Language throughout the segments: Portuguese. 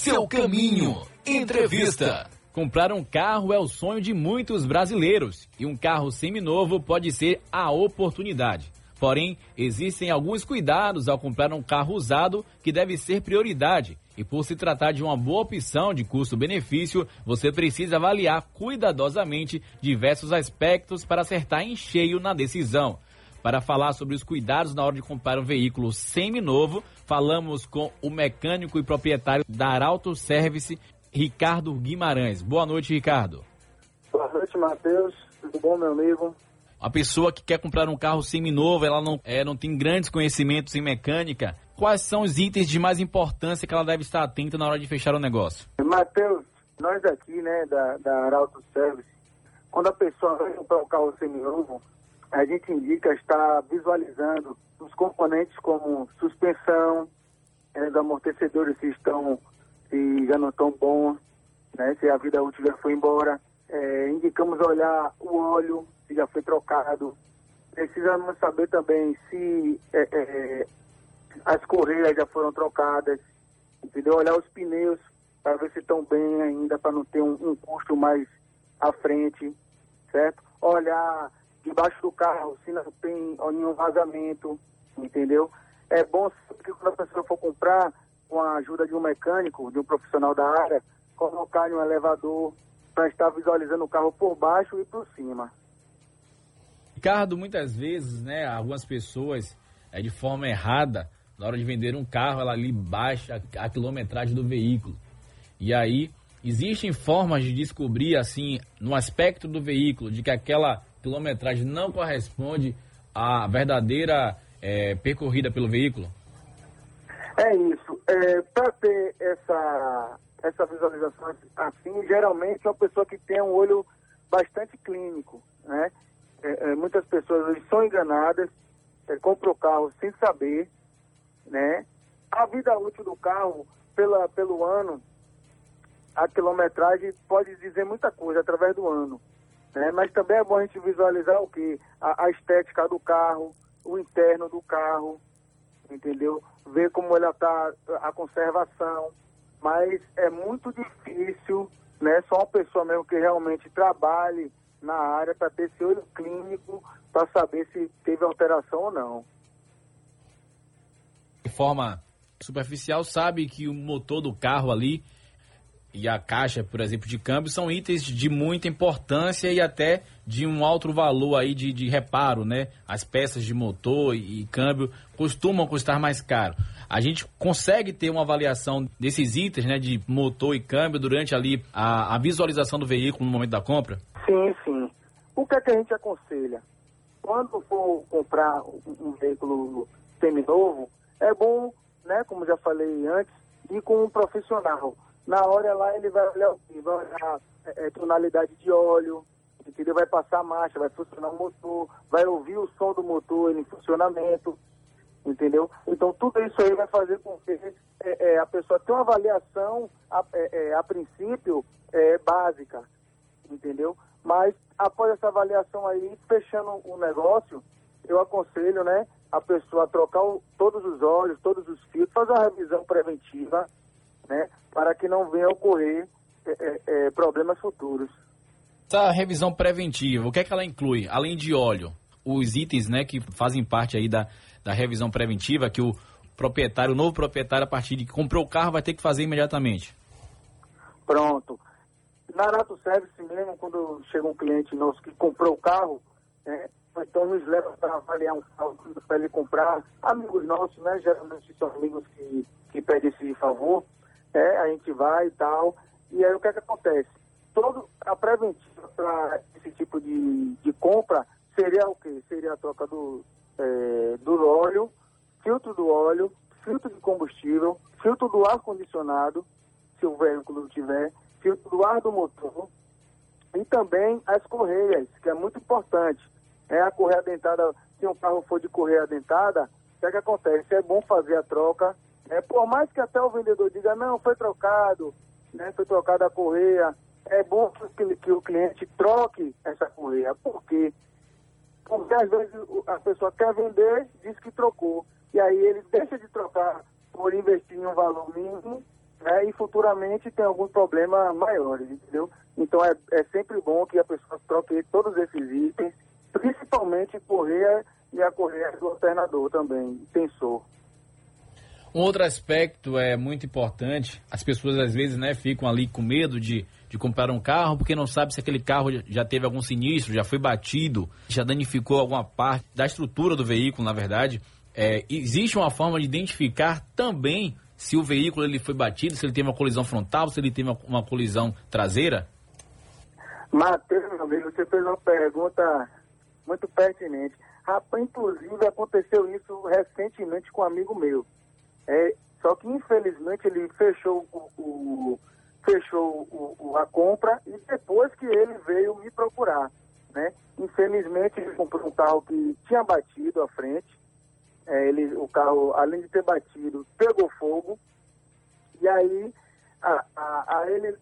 seu caminho. Entrevista. Comprar um carro é o sonho de muitos brasileiros e um carro seminovo pode ser a oportunidade. Porém, existem alguns cuidados ao comprar um carro usado que deve ser prioridade. E por se tratar de uma boa opção de custo-benefício, você precisa avaliar cuidadosamente diversos aspectos para acertar em cheio na decisão. Para falar sobre os cuidados na hora de comprar um veículo seminovo, falamos com o mecânico e proprietário da Arauto Service, Ricardo Guimarães. Boa noite, Ricardo. Boa noite, Matheus. Tudo bom, meu amigo? A pessoa que quer comprar um carro seminovo, ela não, é, não tem grandes conhecimentos em mecânica. Quais são os itens de mais importância que ela deve estar atenta na hora de fechar o negócio? Matheus, nós aqui, né, da, da Arauto Service, quando a pessoa vai comprar um carro seminovo, a gente indica estar visualizando os componentes como suspensão, é, os amortecedores se estão se já não estão bons, né, se a vida útil já foi embora. É, indicamos olhar o óleo, se já foi trocado. Precisamos saber também se é, é, as correias já foram trocadas, entendeu? Olhar os pneus para ver se estão bem ainda, para não ter um, um custo mais à frente, certo? Olhar debaixo do carro, se não tem nenhum vazamento, entendeu? É bom que quando a pessoa for comprar, com a ajuda de um mecânico, de um profissional da área, colocar em um elevador para estar visualizando o carro por baixo e por cima. Ricardo, muitas vezes, né, algumas pessoas, é, de forma errada, na hora de vender um carro, ela ali baixa a quilometragem do veículo. E aí, existem formas de descobrir, assim, no aspecto do veículo, de que aquela quilometragem não corresponde à verdadeira é, percorrida pelo veículo? É isso. É, Para ter essa, essa visualização assim, geralmente é uma pessoa que tem um olho bastante clínico, né? É, é, muitas pessoas são enganadas, é, compram o carro sem saber, né? A vida útil do carro, pela, pelo ano, a quilometragem pode dizer muita coisa através do ano. Né? Mas também é bom a gente visualizar o que? A, a, estética do carro, o interno do carro, entendeu? Ver como ela está, a conservação. Mas é muito difícil, né? Só uma pessoa mesmo que realmente trabalhe na área para ter esse olho clínico para saber se teve alteração ou não. De forma superficial, sabe que o motor do carro ali e a caixa, por exemplo, de câmbio são itens de muita importância e até de um alto valor aí de, de reparo, né? As peças de motor e, e câmbio costumam custar mais caro. A gente consegue ter uma avaliação desses itens, né, de motor e câmbio durante ali a, a visualização do veículo no momento da compra? Sim, sim. O que é que a gente aconselha? Quando for comprar um, veículo seminovo, é bom, né, como já falei antes, ir com um profissional na hora lá ele vai olhar? Vai olhar é, é, tonalidade de óleo, entendeu? Vai passar a marcha, vai funcionar o motor, vai ouvir o som do motor em funcionamento, entendeu? Então tudo isso aí vai fazer com que é, é, a pessoa tenha uma avaliação a, é, é, a princípio básica, entendeu? Mas após essa avaliação aí, fechando o negócio, eu aconselho, né, a pessoa a trocar o, todos os óleos, todos os fios, fazer uma revisão preventiva, né, para que não venha a ocorrer é, é, é, problemas futuros. Essa revisão preventiva, o que é que ela inclui? Além de óleo, os itens né, que fazem parte aí da, da revisão preventiva, que o proprietário, o novo proprietário, a partir de que comprou o carro, vai ter que fazer imediatamente. Pronto. Na Rato Service mesmo, quando chega um cliente nosso que comprou o carro, é, então nos leva para avaliar um carro para ele comprar. Amigos nossos, né? Geralmente são amigos que, que pedem esse favor é, a gente vai e tal. E aí o que é que acontece? Todo, a preventiva para esse tipo de, de compra seria o quê? Seria a troca do, é, do óleo, filtro do óleo, filtro de combustível, filtro do ar-condicionado, se o veículo tiver, filtro do ar do motor e também as correias, que é muito importante. É a correia dentada, se um carro for de correia dentada, o que, é que acontece? É bom fazer a troca é, por mais que até o vendedor diga, não, foi trocado, né, foi trocada a correia, é bom que, que o cliente troque essa correia. Por quê? Porque às vezes a pessoa quer vender, diz que trocou. E aí ele deixa de trocar por investir em um valor mínimo né, e futuramente tem alguns problemas maiores, entendeu? Então é, é sempre bom que a pessoa troque todos esses itens, principalmente correia e a correia do alternador também, sensor. Um outro aspecto é muito importante, as pessoas às vezes né, ficam ali com medo de, de comprar um carro porque não sabe se aquele carro já teve algum sinistro, já foi batido, já danificou alguma parte da estrutura do veículo, na verdade. É, existe uma forma de identificar também se o veículo ele foi batido, se ele teve uma colisão frontal, se ele teve uma, uma colisão traseira? Matheus, meu amigo, você fez uma pergunta muito pertinente. Rapaz, inclusive aconteceu isso recentemente com um amigo meu. É, só que infelizmente ele fechou o, o fechou o, a compra e depois que ele veio me procurar, né? Infelizmente ele comprou um carro que tinha batido à frente é, ele, o carro, além de ter batido, pegou fogo. E aí, a, a, a ele,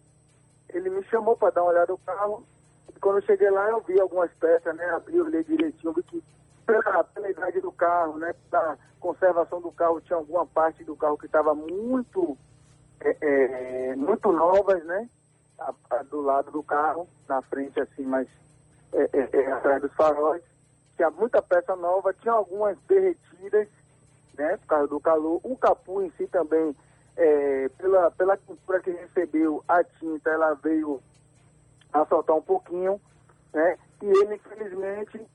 ele me chamou para dar uma olhada no carro. E quando eu cheguei lá, eu vi algumas peças, né? Abri, olhei direitinho, vi que pela, pela idade do carro, né? Da conservação do carro, tinha alguma parte do carro que estava muito, é, é, muito novas, né? A, a, do lado do carro, na frente, assim, mas é, é, é atrás dos faróis tinha muita peça nova, tinha algumas derretidas, né, por causa do calor. O capu em si também, é, pela, pela tintura que recebeu a tinta, ela veio a soltar um pouquinho, né, e ele, infelizmente,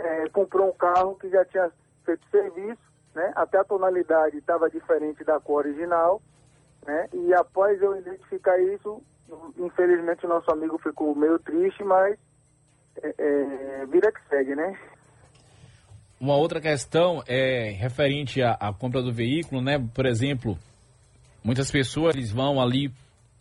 é, comprou um carro que já tinha feito serviço, né, até a tonalidade estava diferente da cor original, né, e após eu identificar isso, infelizmente o nosso amigo ficou meio triste, mas é, é, vida que segue, né? Uma outra questão é referente à, à, compra do veículo, né? Por exemplo, muitas pessoas vão ali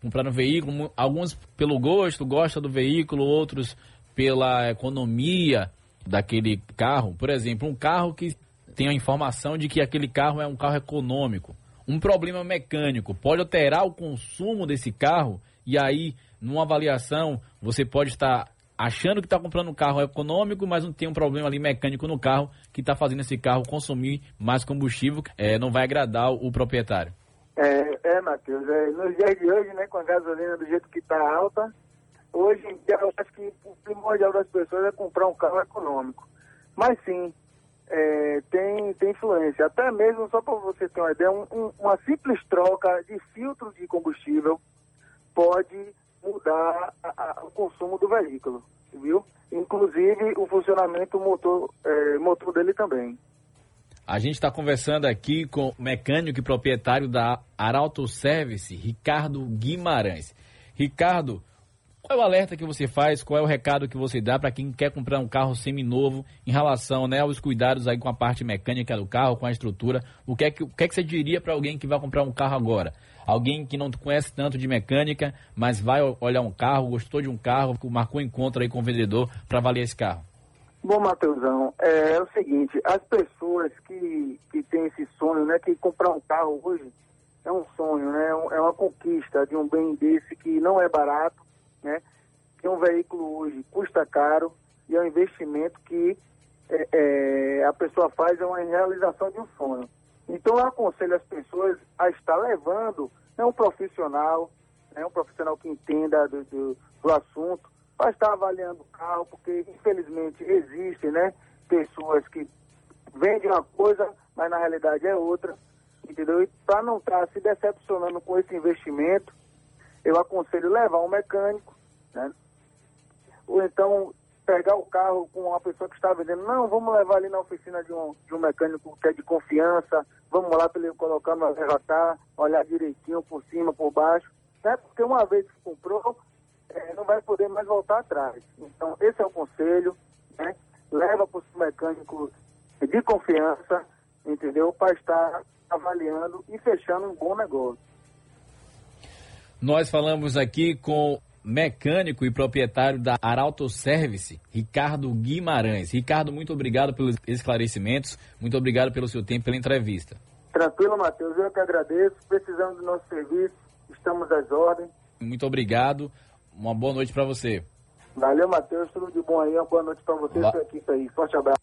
comprar um veículo, alguns pelo gosto, gostam do veículo, outros pela economia daquele carro. Por exemplo, um carro que tem a informação de que aquele carro é um carro econômico. Um problema mecânico pode alterar o consumo desse carro e aí, numa avaliação, você pode estar achando que está comprando um carro econômico, mas não tem um problema ali mecânico no carro que está fazendo esse carro consumir mais combustível, é, não vai agradar o, proprietário. É, é Matheus, é, nos dias de hoje, né, com a gasolina do jeito que está alta, hoje em dia eu acho que o primordial das pessoas é comprar um carro econômico. Mas sim, é, tem, tem influência. Até mesmo, só para você ter uma ideia, um, um, uma simples troca de filtro de combustível pode mudar a, a, o consumo do veículo, viu? Inclusive o funcionamento motor, é, motor dele também. A gente está conversando aqui com o mecânico e proprietário da Arauto Service, Ricardo Guimarães. Ricardo, qual é o alerta que você faz, qual é o recado que você dá para quem quer comprar um carro seminovo em relação né, aos cuidados aí com a parte mecânica do carro, com a estrutura? O que é que, o que, é que você diria para alguém que vai comprar um carro agora? Alguém que não conhece tanto de mecânica, mas vai olhar um carro, gostou de um carro, marcou um encontro aí com o vendedor para avaliar esse carro. Bom, Matheusão, é, é, o seguinte, as pessoas que, que têm esse sonho, né, que comprar um carro hoje é um sonho, né, é, é uma conquista de um bem desse que não é barato, né, que um veículo hoje custa caro e é um investimento que é, é, a pessoa faz, é uma realização de um sonho. Então eu aconselho as pessoas a estar levando né, um profissional, né, um profissional que entenda do, do, do assunto, para estar avaliando o carro, porque infelizmente existem né, pessoas que vendem uma coisa, mas na realidade é outra, entendeu? E para não estar se decepcionando com esse investimento, eu aconselho levar um mecânico, né? Ou então pegar o carro com uma pessoa que está vendendo, não, vamos levar ali na oficina de um, de um mecânico que é de confiança, vamos lá para ele colocar no arrebatar, olhar direitinho por cima, por baixo, né? Porque uma vez que comprou, é, não vai poder mais voltar atrás. Então, esse é o conselho, né? Leva para o mecânico de confiança, entendeu? Para estar avaliando e fechando um bom negócio. Nós falamos aqui com mecânico e proprietário da Arauto Service, Ricardo Guimarães. Ricardo, muito obrigado pelos esclarecimentos, muito obrigado pelo seu tempo, pela entrevista. Tranquilo, Matheus, eu que agradeço. Precisando do nosso serviço, estamos às ordens. Muito obrigado, uma boa noite para você. Valeu, Matheus, tudo de bom aí, uma boa noite para você e sua equipe aí. Forte abraço.